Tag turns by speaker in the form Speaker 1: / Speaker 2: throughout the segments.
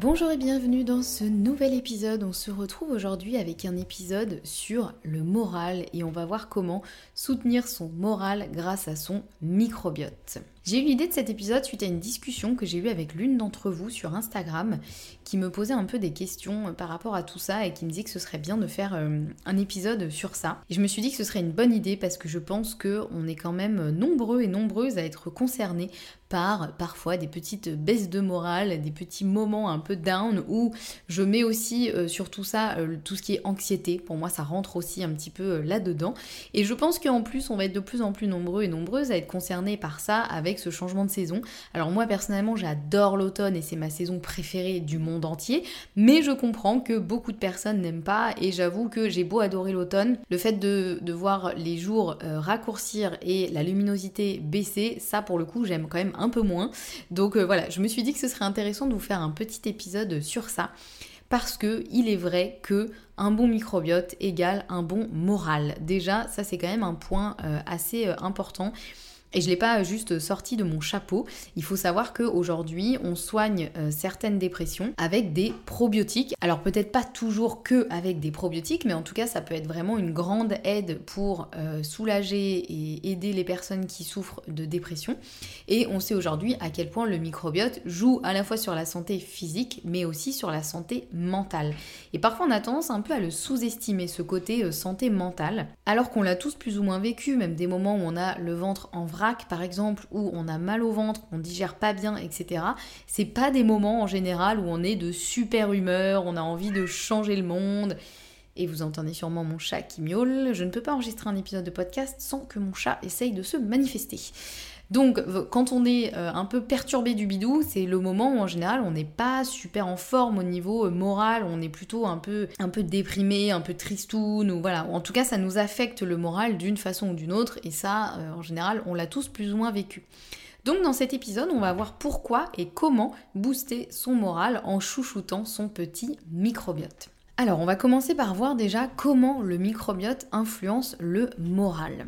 Speaker 1: Bonjour et bienvenue dans ce nouvel épisode. On se retrouve aujourd'hui avec un épisode sur le moral et on va voir comment soutenir son moral grâce à son microbiote. J'ai eu l'idée de cet épisode suite à une discussion que j'ai eue avec l'une d'entre vous sur Instagram qui me posait un peu des questions euh, par rapport à tout ça et qui me dit que ce serait bien de faire euh, un épisode sur ça. Et je me suis dit que ce serait une bonne idée parce que je pense qu'on est quand même nombreux et nombreuses à être concernés par parfois des petites baisses de morale, des petits moments un peu down où je mets aussi euh, sur tout ça tout ce qui est anxiété. Pour moi, ça rentre aussi un petit peu là-dedans. Et je pense qu'en plus, on va être de plus en plus nombreux et nombreuses à être concernés par ça avec ce changement de saison. Alors moi personnellement j'adore l'automne et c'est ma saison préférée du monde entier, mais je comprends que beaucoup de personnes n'aiment pas et j'avoue que j'ai beau adorer l'automne, le fait de, voir les jours euh, raccourcir et la luminosité baisser, ça pour le coup j'aime quand même un peu moins. Donc euh, voilà, je me suis dit que ce serait intéressant de vous faire un petit épisode sur ça parce que il est vrai que un bon microbiote égale un bon moral. Déjà, ça c'est quand même un point euh, assez important. Et je ne l'ai pas juste sorti de mon chapeau. Il faut savoir qu'aujourd'hui, on soigne euh, certaines dépressions avec des probiotiques. Alors peut-être pas toujours que avec des probiotiques, mais en tout cas, ça peut être vraiment une grande aide pour euh, soulager et aider les personnes qui souffrent de dépression. Et on sait aujourd'hui à quel point le microbiote joue à la fois sur la santé physique, mais aussi sur la santé mentale. Et parfois, on a tendance un peu à le sous-estimer, ce côté euh, santé mentale, alors qu'on l'a tous plus ou moins vécu, même des moments où on a le ventre en vrai par exemple où on a mal au ventre, on digère pas bien, etc. C'est pas des moments en général où on est de super humeur, on a envie de changer le monde. Et vous entendez sûrement mon chat qui miaule. Je ne peux pas enregistrer un épisode de podcast sans que mon chat essaye de se manifester. Donc quand on est euh, un peu perturbé du bidou, c'est le moment où en général on n'est pas super en forme au niveau euh, moral, on est plutôt un peu, un peu déprimé, un peu tristoun, ou voilà. En tout cas ça nous affecte le moral d'une façon ou d'une autre, et ça euh, en général on l'a tous plus ou moins vécu. Donc dans cet épisode, on va voir pourquoi et comment booster son moral en chouchoutant son petit microbiote. Alors on va commencer par voir déjà comment le microbiote influence le moral.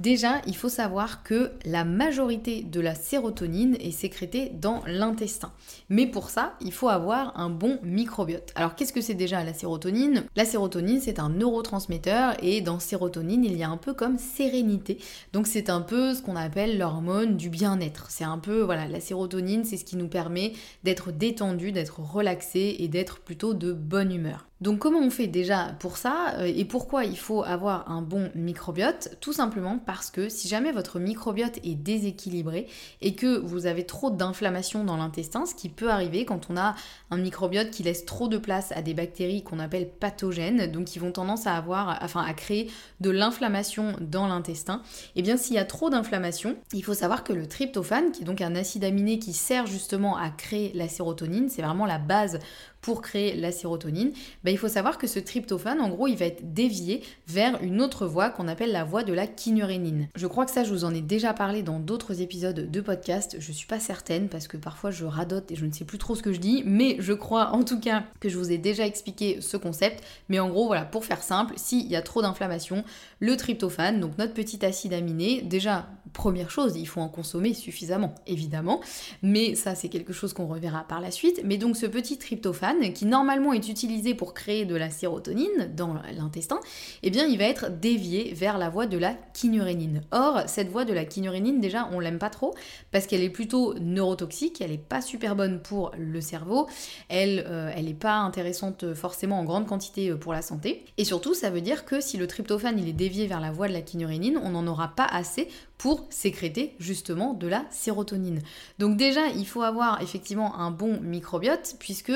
Speaker 1: Déjà, il faut savoir que la majorité de la sérotonine est sécrétée dans l'intestin. Mais pour ça, il faut avoir un bon microbiote. Alors qu'est-ce que c'est déjà la sérotonine? La sérotonine, c'est un neurotransmetteur et dans sérotonine, il y a un peu comme sérénité. Donc c'est un peu ce qu'on appelle l'hormone du bien-être. C'est un peu, voilà, la sérotonine, c'est ce qui nous permet d'être détendu, d'être relaxé et d'être plutôt de bonne humeur. Donc comment on fait déjà pour ça euh, et pourquoi il faut avoir un bon microbiote? Tout simplement parce que si jamais votre microbiote est déséquilibré et que vous avez trop d'inflammation dans l'intestin, ce qui peut arriver quand on a un microbiote qui laisse trop de place à des bactéries qu'on appelle pathogènes, donc qui vont tendance à avoir, enfin à créer de l'inflammation dans l'intestin, et eh bien s'il y a trop d'inflammation, il faut savoir que le tryptophane, qui est donc un acide aminé qui sert justement à créer la sérotonine, c'est vraiment la base pour créer la sérotonine, bah, il faut savoir que ce tryptophane, en gros, il va être dévié vers une autre voie qu'on appelle la voie de la kynurénine. Je crois que ça, je vous en ai déjà parlé dans d'autres épisodes de podcast. Je suis pas certaine parce que parfois je radote et je ne sais plus trop ce que je dis, mais je crois en tout cas que je vous ai déjà expliqué ce concept. Mais en gros, voilà, pour faire simple, s'il y a trop d'inflammation, le tryptophane, donc notre petit acide aminé, déjà, première chose, il faut en consommer suffisamment, évidemment, mais ça, c'est quelque chose qu'on reverra par la suite. Mais donc, ce petit tryptophane, qui normalement est utilisé pour créer de la sérotonine dans l'intestin, eh bien il va être dévié vers la voie de la kynurénine. Or, cette voie de la kynurénine, déjà, on l'aime pas trop parce qu'elle est plutôt neurotoxique, elle est pas super bonne pour le cerveau, elle, euh, elle est pas intéressante forcément en grande quantité euh, pour la santé. Et surtout, ça veut dire que si le tryptophane il est dévié vers la voie de la kynurénine, on n'en aura pas assez pour sécréter justement de la sérotonine. Donc déjà, il faut avoir effectivement un bon microbiote puisque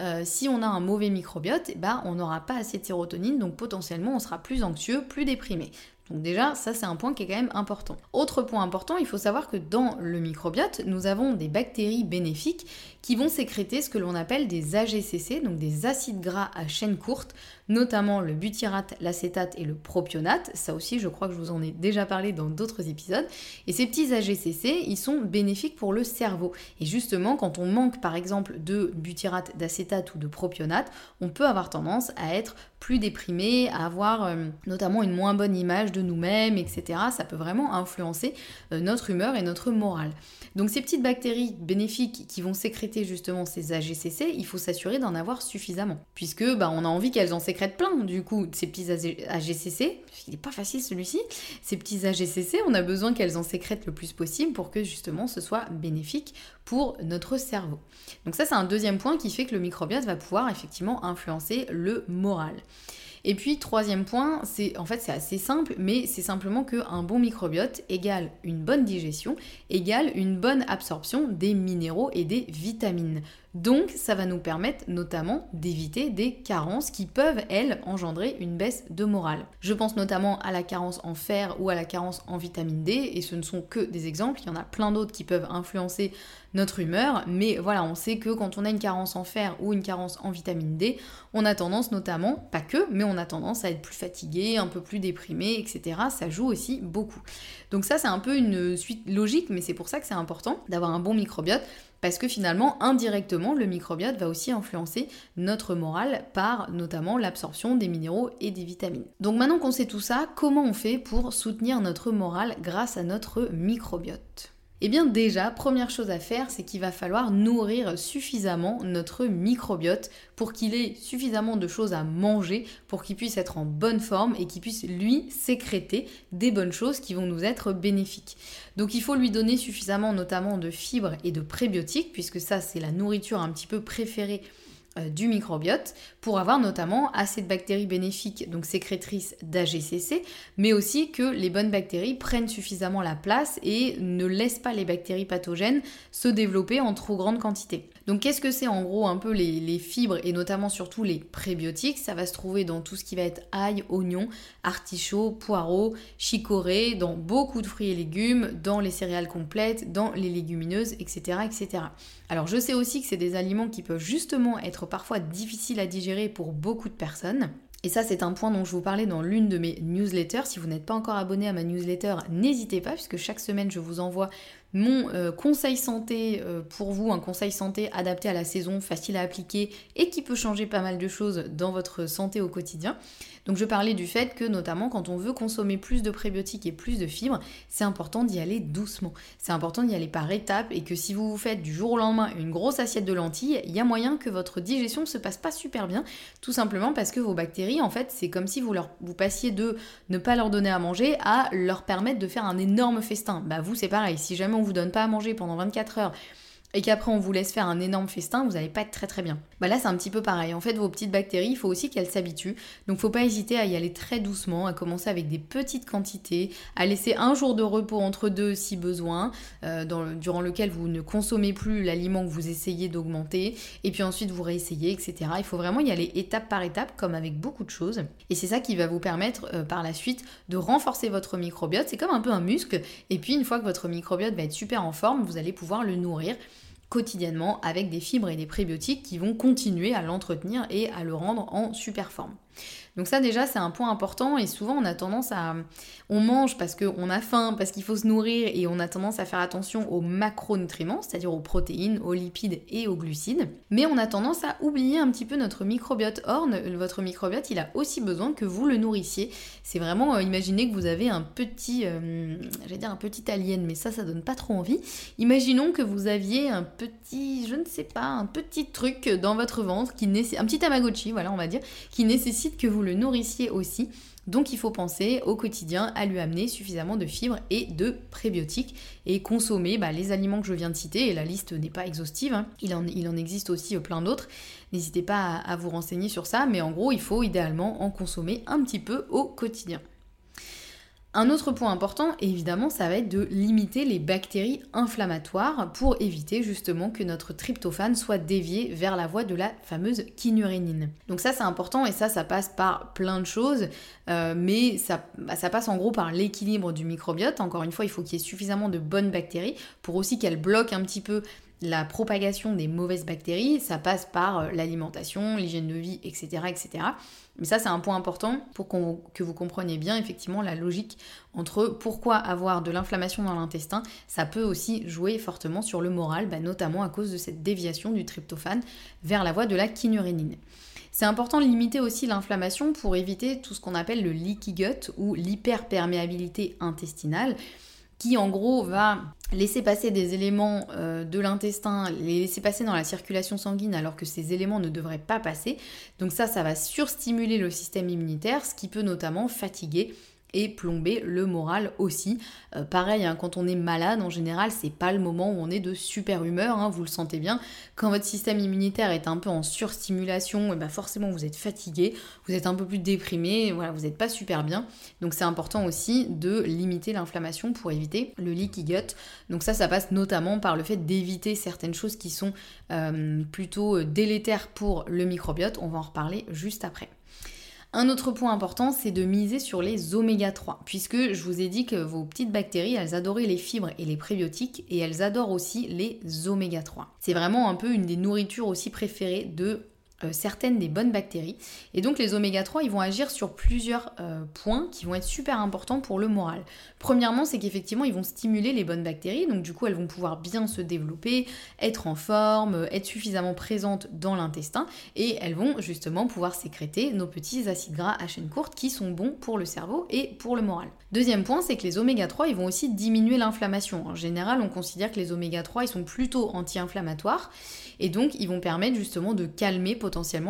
Speaker 1: euh, si on a un mauvais microbiote, eh ben, on n'aura pas assez de sérotonine, donc potentiellement on sera plus anxieux, plus déprimé. Donc déjà, ça c'est un point qui est quand même important. Autre point important, il faut savoir que dans le microbiote, nous avons des bactéries bénéfiques qui vont sécréter ce que l'on appelle des AGCC, donc des acides gras à chaîne courte, notamment le butyrate, l'acétate et le propionate. Ça aussi, je crois que je vous en ai déjà parlé dans d'autres épisodes. Et ces petits AGCC, ils sont bénéfiques pour le cerveau. Et justement, quand on manque par exemple de butyrate, d'acétate ou de propionate, on peut avoir tendance à être plus déprimé, à avoir euh, notamment une moins bonne image de nous-mêmes, etc. Ça peut vraiment influencer euh, notre humeur et notre morale. Donc ces petites bactéries bénéfiques qui vont sécréter justement ces AGCC, il faut s'assurer d'en avoir suffisamment. Puisque bah, on a envie qu'elles en sécrètent plein, du coup, ces petits AGCC, il n'est pas facile celui-ci, ces petits AGCC, on a besoin qu'elles en sécrètent le plus possible pour que justement ce soit bénéfique pour notre cerveau. Donc ça c'est un deuxième point qui fait que le microbiote va pouvoir effectivement influencer le moral. Et puis troisième point, c'est en fait c'est assez simple, mais c'est simplement qu'un bon microbiote égale une bonne digestion, égale une bonne absorption des minéraux et des vitamines. Donc ça va nous permettre notamment d'éviter des carences qui peuvent, elles, engendrer une baisse de morale. Je pense notamment à la carence en fer ou à la carence en vitamine D, et ce ne sont que des exemples, il y en a plein d'autres qui peuvent influencer notre humeur, mais voilà, on sait que quand on a une carence en fer ou une carence en vitamine D, on a tendance notamment, pas que, mais on a tendance à être plus fatigué, un peu plus déprimé, etc. Ça joue aussi beaucoup. Donc ça c'est un peu une suite logique, mais c'est pour ça que c'est important d'avoir un bon microbiote parce que finalement, indirectement, le microbiote va aussi influencer notre morale par notamment l'absorption des minéraux et des vitamines. Donc maintenant qu'on sait tout ça, comment on fait pour soutenir notre morale grâce à notre microbiote? Eh bien déjà, première chose à faire, c'est qu'il va falloir nourrir suffisamment notre microbiote pour qu'il ait suffisamment de choses à manger, pour qu'il puisse être en bonne forme et qu'il puisse lui sécréter des bonnes choses qui vont nous être bénéfiques. Donc il faut lui donner suffisamment notamment de fibres et de prébiotiques, puisque ça c'est la nourriture un petit peu préférée du microbiote pour avoir notamment assez de bactéries bénéfiques, donc sécrétrices d'AGCC, mais aussi que les bonnes bactéries prennent suffisamment la place et ne laissent pas les bactéries pathogènes se développer en trop grande quantité. Donc qu'est-ce que c'est en gros un peu les, fibres et notamment surtout les prébiotiques? Ça va se trouver dans tout ce qui va être ail, oignon, artichaut, poireau, chicorée, dans beaucoup de fruits et légumes, dans les céréales complètes, dans les légumineuses, etc. etc. Alors je sais aussi que c'est des aliments qui peuvent justement être parfois difficiles à digérer pour beaucoup de personnes. Et ça, c'est un point dont je vous parlais dans l'une de mes newsletters. Si vous n'êtes pas encore abonné à ma newsletter, n'hésitez pas, puisque chaque semaine, je vous envoie mon euh, conseil santé euh, pour vous, un conseil santé adapté à la saison, facile à appliquer et qui peut changer pas mal de choses dans votre santé au quotidien. Donc je parlais du fait que notamment quand on veut consommer plus de prébiotiques et plus de fibres, c'est important d'y aller doucement. C'est important d'y aller par étapes et que si vous vous faites du jour au lendemain une grosse assiette de lentilles, il y a moyen que votre digestion ne se passe pas super bien, tout simplement parce que vos bactéries, en fait, c'est comme si vous, passiez de ne pas leur donner à manger à leur permettre de faire un énorme festin. Bah vous c'est pareil, si jamais on vous donne pas à manger pendant 24 heures et qu'après on vous laisse faire un énorme festin, vous n'allez pas être très très bien. Bah là c'est un petit peu pareil. En fait vos petites bactéries, il faut aussi qu'elles s'habituent. Donc faut pas hésiter à y aller très doucement, à commencer avec des petites quantités, à laisser un jour de repos entre deux si besoin, euh, durant lequel vous ne consommez plus l'aliment que vous essayez d'augmenter, et puis ensuite vous réessayez, etc. Il faut vraiment y aller étape par étape comme avec beaucoup de choses. Et c'est ça qui va vous permettre euh, par la suite de renforcer votre microbiote. C'est comme un peu un muscle. Et puis une fois que votre microbiote va être super en forme, vous allez pouvoir le nourrir quotidiennement avec des fibres et des prébiotiques qui vont continuer à l'entretenir et à le rendre en super forme. Donc ça déjà c'est un point important et souvent on a tendance à... On mange parce qu'on a faim, parce qu'il faut se nourrir et on a tendance à faire attention aux macronutriments, c'est-à-dire aux protéines, aux lipides et aux glucides. Mais on a tendance à oublier un petit peu notre microbiote. Or, votre microbiote il a aussi besoin que vous le nourrissiez. C'est vraiment, euh, imaginez que vous avez un petit, euh, j'allais dire un petit alien, mais ça ça donne pas trop envie. Imaginons que vous aviez un petit, je ne sais pas, un petit truc dans votre ventre qui nécessite, un petit tamagotchi, voilà on va dire, qui nécessite que vous le nourrissiez aussi. Donc il faut penser au quotidien à lui amener suffisamment de fibres et de prébiotiques et consommer bah, les aliments que je viens de citer, et la liste n'est pas exhaustive, hein. il, en, existe aussi euh, plein d'autres. N'hésitez pas à vous renseigner sur ça, mais en gros il faut idéalement en consommer un petit peu au quotidien. Un autre point important, évidemment, ça va être de limiter les bactéries inflammatoires pour éviter justement que notre tryptophane soit dévié vers la voie de la fameuse kynurénine. Donc ça c'est important et ça ça passe par plein de choses, euh, mais bah, ça passe en gros par l'équilibre du microbiote. Encore une fois, il faut qu'il y ait suffisamment de bonnes bactéries pour aussi qu'elles bloquent un petit peu la propagation des mauvaises bactéries, ça passe par euh, l'alimentation, l'hygiène de vie, etc. etc. Mais ça, c'est un point important pour que vous compreniez bien effectivement la logique entre pourquoi avoir de l'inflammation dans l'intestin, ça peut aussi jouer fortement sur le moral, bah, notamment à cause de cette déviation du tryptophane vers la voie de la kynurénine. C'est important de limiter aussi l'inflammation pour éviter tout ce qu'on appelle le leaky gut ou l'hyperperméabilité intestinale qui en gros va laisser passer des éléments euh, de l'intestin, les laisser passer dans la circulation sanguine alors que ces éléments ne devraient pas passer. Donc ça, ça va surstimuler le système immunitaire, ce qui peut notamment fatiguer et plomber le moral aussi. Euh, pareil, hein, quand on est malade, en général, c'est pas le moment où on est de super humeur, hein, vous le sentez bien. Quand votre système immunitaire est un peu en surstimulation, et eh ben forcément vous êtes fatigué, vous êtes un peu plus déprimé, voilà, vous n'êtes pas super bien. Donc c'est important aussi de limiter l'inflammation pour éviter le leaky gut. Donc ça, ça passe notamment par le fait d'éviter certaines choses qui sont euh, plutôt délétères pour le microbiote. On va en reparler juste après. Un autre point important, c'est de miser sur les oméga 3, puisque je vous ai dit que vos petites bactéries, elles adoraient les fibres et les prébiotiques, et elles adorent aussi les oméga 3. C'est vraiment un peu une des nourritures aussi préférées de certaines des bonnes bactéries. Et donc les oméga 3, ils vont agir sur plusieurs euh, points qui vont être super importants pour le moral. Premièrement, c'est qu'effectivement, ils vont stimuler les bonnes bactéries, donc du coup, elles vont pouvoir bien se développer, être en forme, être suffisamment présentes dans l'intestin, et elles vont justement pouvoir sécréter nos petits acides gras à chaîne courte qui sont bons pour le cerveau et pour le moral. Deuxième point, c'est que les oméga 3, ils vont aussi diminuer l'inflammation. En général, on considère que les oméga 3, ils sont plutôt anti-inflammatoires, et donc ils vont permettre justement de calmer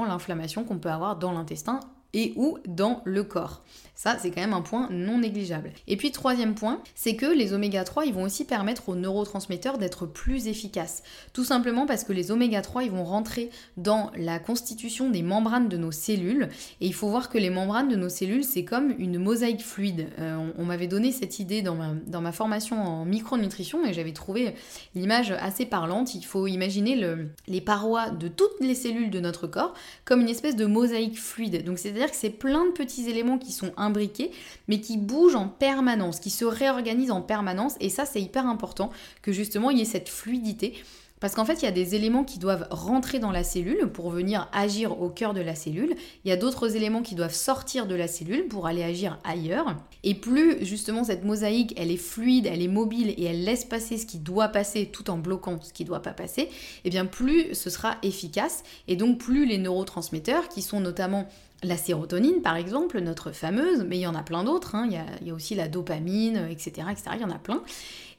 Speaker 1: l'inflammation qu'on peut avoir dans l'intestin et ou dans le corps. Ça, c'est quand même un point non négligeable. Et puis troisième point, c'est que les oméga 3, ils vont aussi permettre aux neurotransmetteurs d'être plus efficaces. Tout simplement parce que les oméga 3, ils vont rentrer dans la constitution des membranes de nos cellules. Et il faut voir que les membranes de nos cellules, c'est comme une mosaïque fluide. Euh, on, m'avait donné cette idée dans ma, formation en micronutrition et j'avais trouvé l'image assez parlante. Il faut imaginer le, les parois de toutes les cellules de notre corps comme une espèce de mosaïque fluide. Donc c'est-à-dire que c'est plein de petits éléments qui sont imbriqués, mais qui bougent en permanence, qui se réorganisent en permanence. Et ça, c'est hyper important que justement il y ait cette fluidité. Parce qu'en fait, il y a des éléments qui doivent rentrer dans la cellule pour venir agir au cœur de la cellule. Il y a d'autres éléments qui doivent sortir de la cellule pour aller agir ailleurs. Et plus justement cette mosaïque, elle est fluide, elle est mobile et elle laisse passer ce qui doit passer tout en bloquant ce qui ne doit pas passer, et eh bien plus ce sera efficace. Et donc plus les neurotransmetteurs, qui sont notamment la sérotonine, par exemple, notre fameuse, mais il y en a plein d'autres, hein. il, y a, aussi la dopamine, etc., etc., il y en a plein,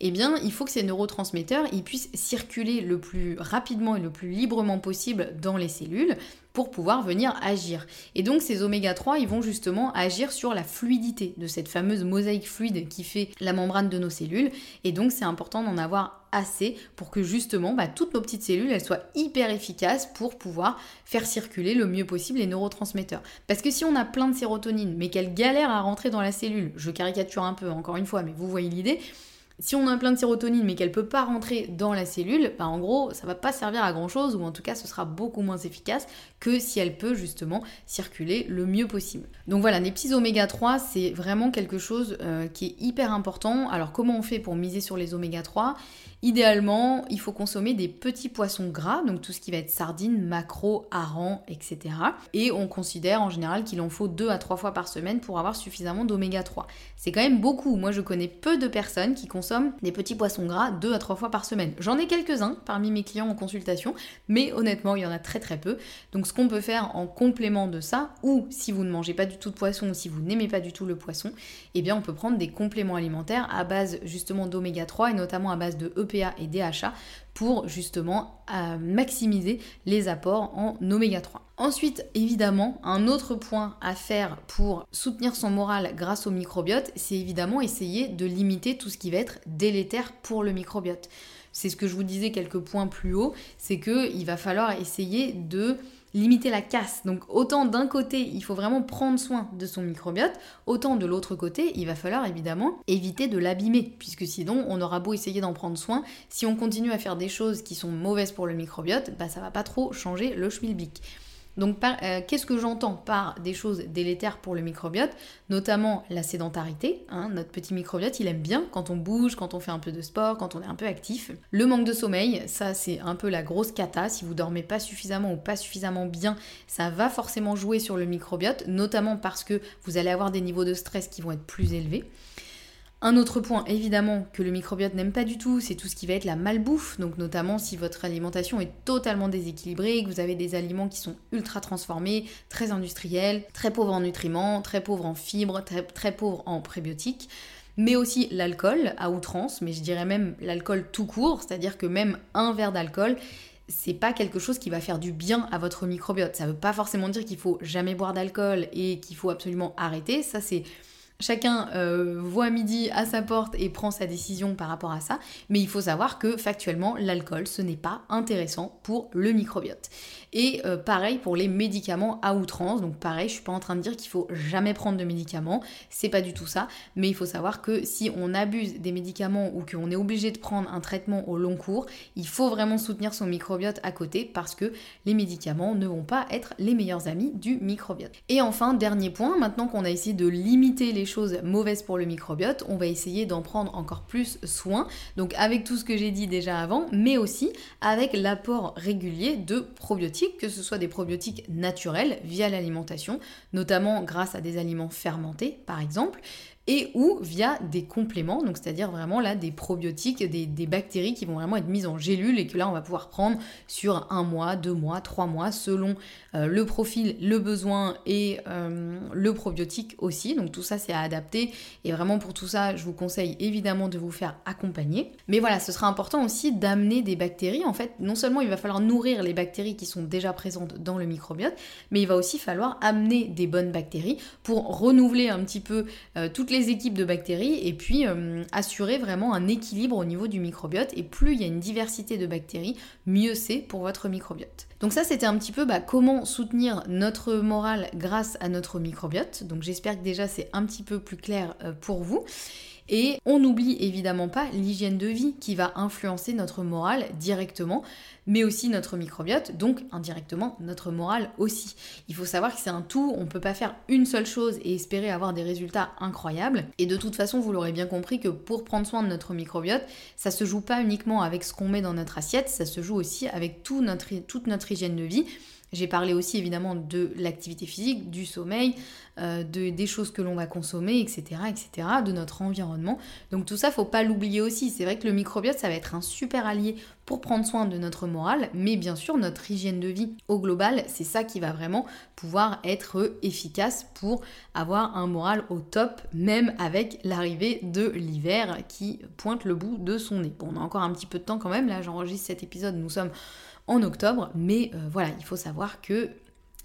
Speaker 1: eh bien, il faut que ces neurotransmetteurs ils puissent circuler le plus rapidement et le plus librement possible dans les cellules pour pouvoir venir agir. Et donc ces oméga 3, ils vont justement agir sur la fluidité de cette fameuse mosaïque fluide qui fait la membrane de nos cellules. Et donc c'est important d'en avoir assez pour que justement bah, toutes nos petites cellules elles soient hyper efficaces pour pouvoir faire circuler le mieux possible les neurotransmetteurs. Parce que si on a plein de sérotonine mais qu'elle galère à rentrer dans la cellule, je caricature un peu encore une fois, mais vous voyez l'idée, si on a plein de sérotonine mais qu'elle peut pas rentrer dans la cellule, bah en gros, ça va pas servir à grand chose ou en tout cas ce sera beaucoup moins efficace que si elle peut justement circuler le mieux possible. Donc voilà, les petits oméga 3, c'est vraiment quelque chose euh, qui est hyper important. Alors comment on fait pour miser sur les oméga 3 Idéalement, il faut consommer des petits poissons gras, donc tout ce qui va être sardines, maquereaux, harengs, etc. Et on considère en général qu'il en faut 2 à 3 fois par semaine pour avoir suffisamment d'oméga 3. C'est quand même beaucoup. Moi, je connais peu de personnes qui consomment des petits poissons gras 2 à 3 fois par semaine. J'en ai quelques-uns parmi mes clients en consultation, mais honnêtement, il y en a très très peu. Donc ce qu'on peut faire en complément de ça, ou si vous ne mangez pas du tout de poisson, ou si vous n'aimez pas du tout le poisson, eh bien on peut prendre des compléments alimentaires à base justement d'oméga 3 et notamment à base de EPA et DHA pour justement euh, maximiser les apports en oméga 3. Ensuite, évidemment, un autre point à faire pour soutenir son moral grâce au microbiote, c'est évidemment essayer de limiter tout ce qui va être délétère pour le microbiote. C'est ce que je vous disais quelques points plus haut, c'est qu'il va falloir essayer de limiter la casse. Donc autant d'un côté, il faut vraiment prendre soin de son microbiote, autant de l'autre côté, il va falloir évidemment éviter de l'abîmer, puisque sinon on aura beau essayer d'en prendre soin, si on continue à faire des choses qui sont mauvaises pour le microbiote, bah ça va pas trop changer le schmilblick. Donc euh, qu'est-ce que j'entends par des choses délétères pour le microbiote Notamment la sédentarité. Hein. notre petit microbiote, il aime bien quand on bouge, quand on fait un peu de sport, quand on est un peu actif. Le manque de sommeil, ça c'est un peu la grosse cata. Si vous dormez pas suffisamment ou pas suffisamment bien, ça va forcément jouer sur le microbiote, notamment parce que vous allez avoir des niveaux de stress qui vont être plus élevés. Un autre point évidemment que le microbiote n'aime pas du tout, c'est tout ce qui va être la malbouffe, donc notamment si votre alimentation est totalement déséquilibrée, que vous avez des aliments qui sont ultra transformés, très industriels, très pauvres en nutriments, très pauvres en fibres, très, pauvres en prébiotiques mais aussi l'alcool à outrance, mais je dirais même l'alcool tout court, c'est-à-dire que même un verre d'alcool, c'est pas quelque chose qui va faire du bien à votre microbiote. Ça veut pas forcément dire qu'il faut jamais boire d'alcool et qu'il faut absolument arrêter, ça c'est Chacun euh, voit midi à sa porte et prend sa décision par rapport à ça, mais il faut savoir que factuellement, l'alcool, ce n'est pas intéressant pour le microbiote. Et euh, pareil pour les médicaments à outrance, donc pareil, je suis pas en train de dire qu'il faut jamais prendre de médicaments, c'est pas du tout ça, mais il faut savoir que si on abuse des médicaments ou qu'on est obligé de prendre un traitement au long cours, il faut vraiment soutenir son microbiote à côté parce que les médicaments ne vont pas être les meilleurs amis du microbiote. Et enfin, dernier point, maintenant qu'on a essayé de limiter les choses mauvaises pour le microbiote, on va essayer d'en prendre encore plus soin. Donc avec tout ce que j'ai dit déjà avant, mais aussi avec l'apport régulier de probiotiques, que ce soit des probiotiques naturels via l'alimentation, notamment grâce à des aliments fermentés par exemple, et ou via des compléments, donc c'est-à-dire vraiment là des probiotiques, des, bactéries qui vont vraiment être mises en gélule et que là on va pouvoir prendre sur un mois, deux mois, trois mois selon euh, le profil, le besoin et euh, le probiotique aussi. Donc tout ça c'est à adapter et vraiment pour tout ça je vous conseille évidemment de vous faire accompagner. Mais voilà, ce sera important aussi d'amener des bactéries. En fait, non seulement il va falloir nourrir les bactéries qui sont déjà présentes dans le microbiote, mais il va aussi falloir amener des bonnes bactéries pour renouveler un petit peu euh, les équipes de bactéries et puis euh, assurer vraiment un équilibre au niveau du microbiote. Et plus il y a une diversité de bactéries, mieux c'est pour votre microbiote. Donc ça c'était un petit peu bah, comment soutenir notre morale grâce à notre microbiote. Donc j'espère que déjà c'est un petit peu plus clair euh, pour vous. Et on n'oublie évidemment pas l'hygiène de vie qui va influencer notre morale directement, mais aussi notre microbiote, donc indirectement notre morale aussi. Il faut savoir que c'est un tout, on ne peut pas faire une seule chose et espérer avoir des résultats incroyables. Et de toute façon, vous l'aurez bien compris que pour prendre soin de notre microbiote, ça se joue pas uniquement avec ce qu'on met dans notre assiette, ça se joue aussi avec toute notre hygiène de vie. J'ai parlé aussi évidemment de l'activité physique, du sommeil, euh, de, des choses que l'on va consommer, etc., etc., de notre environnement. Donc tout ça, faut pas l'oublier aussi. C'est vrai que le microbiote, ça va être un super allié pour prendre soin de notre morale, mais bien sûr, notre hygiène de vie au global, c'est ça qui va vraiment pouvoir être efficace pour avoir un moral au top, même avec l'arrivée de l'hiver qui pointe le bout de son nez. Bon, on a encore un petit peu de temps quand même, là j'enregistre cet épisode, nous sommes en octobre, mais euh, voilà, il faut savoir que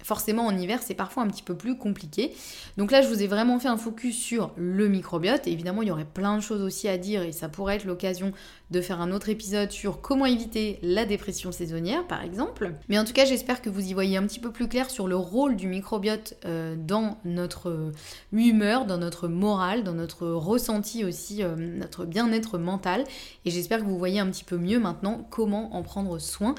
Speaker 1: Forcément, en hiver, c'est parfois un petit peu plus compliqué. Donc là, je vous ai vraiment fait un focus sur le microbiote. évidemment, il y aurait plein de choses aussi à dire et ça pourrait être l'occasion de faire un autre épisode sur comment éviter la dépression saisonnière, par exemple. Mais en tout cas, j'espère que vous y voyez un petit peu plus clair sur le rôle du microbiote euh, dans notre humeur, dans notre morale, dans notre ressenti aussi, euh, notre bien-être mental. Et j'espère que vous voyez un petit peu mieux maintenant comment en prendre soin.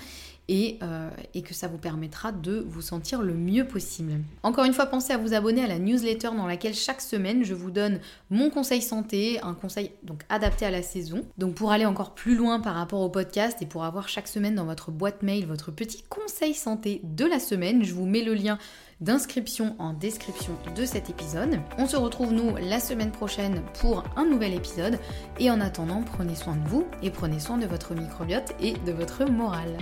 Speaker 1: Euh, et, que ça vous permettra de vous sentir le mieux possible. Encore une fois, pensez à vous abonner à la newsletter dans laquelle chaque semaine je vous donne mon conseil santé, un conseil donc adapté à la saison. Donc pour aller encore plus loin par rapport au podcast et pour avoir chaque semaine dans votre boîte mail votre petit conseil santé de la semaine, je vous mets le lien d'inscription en description de cet épisode. On se retrouve nous la semaine prochaine pour un nouvel épisode et en attendant prenez soin de vous et prenez soin de votre microbiote et de votre morale.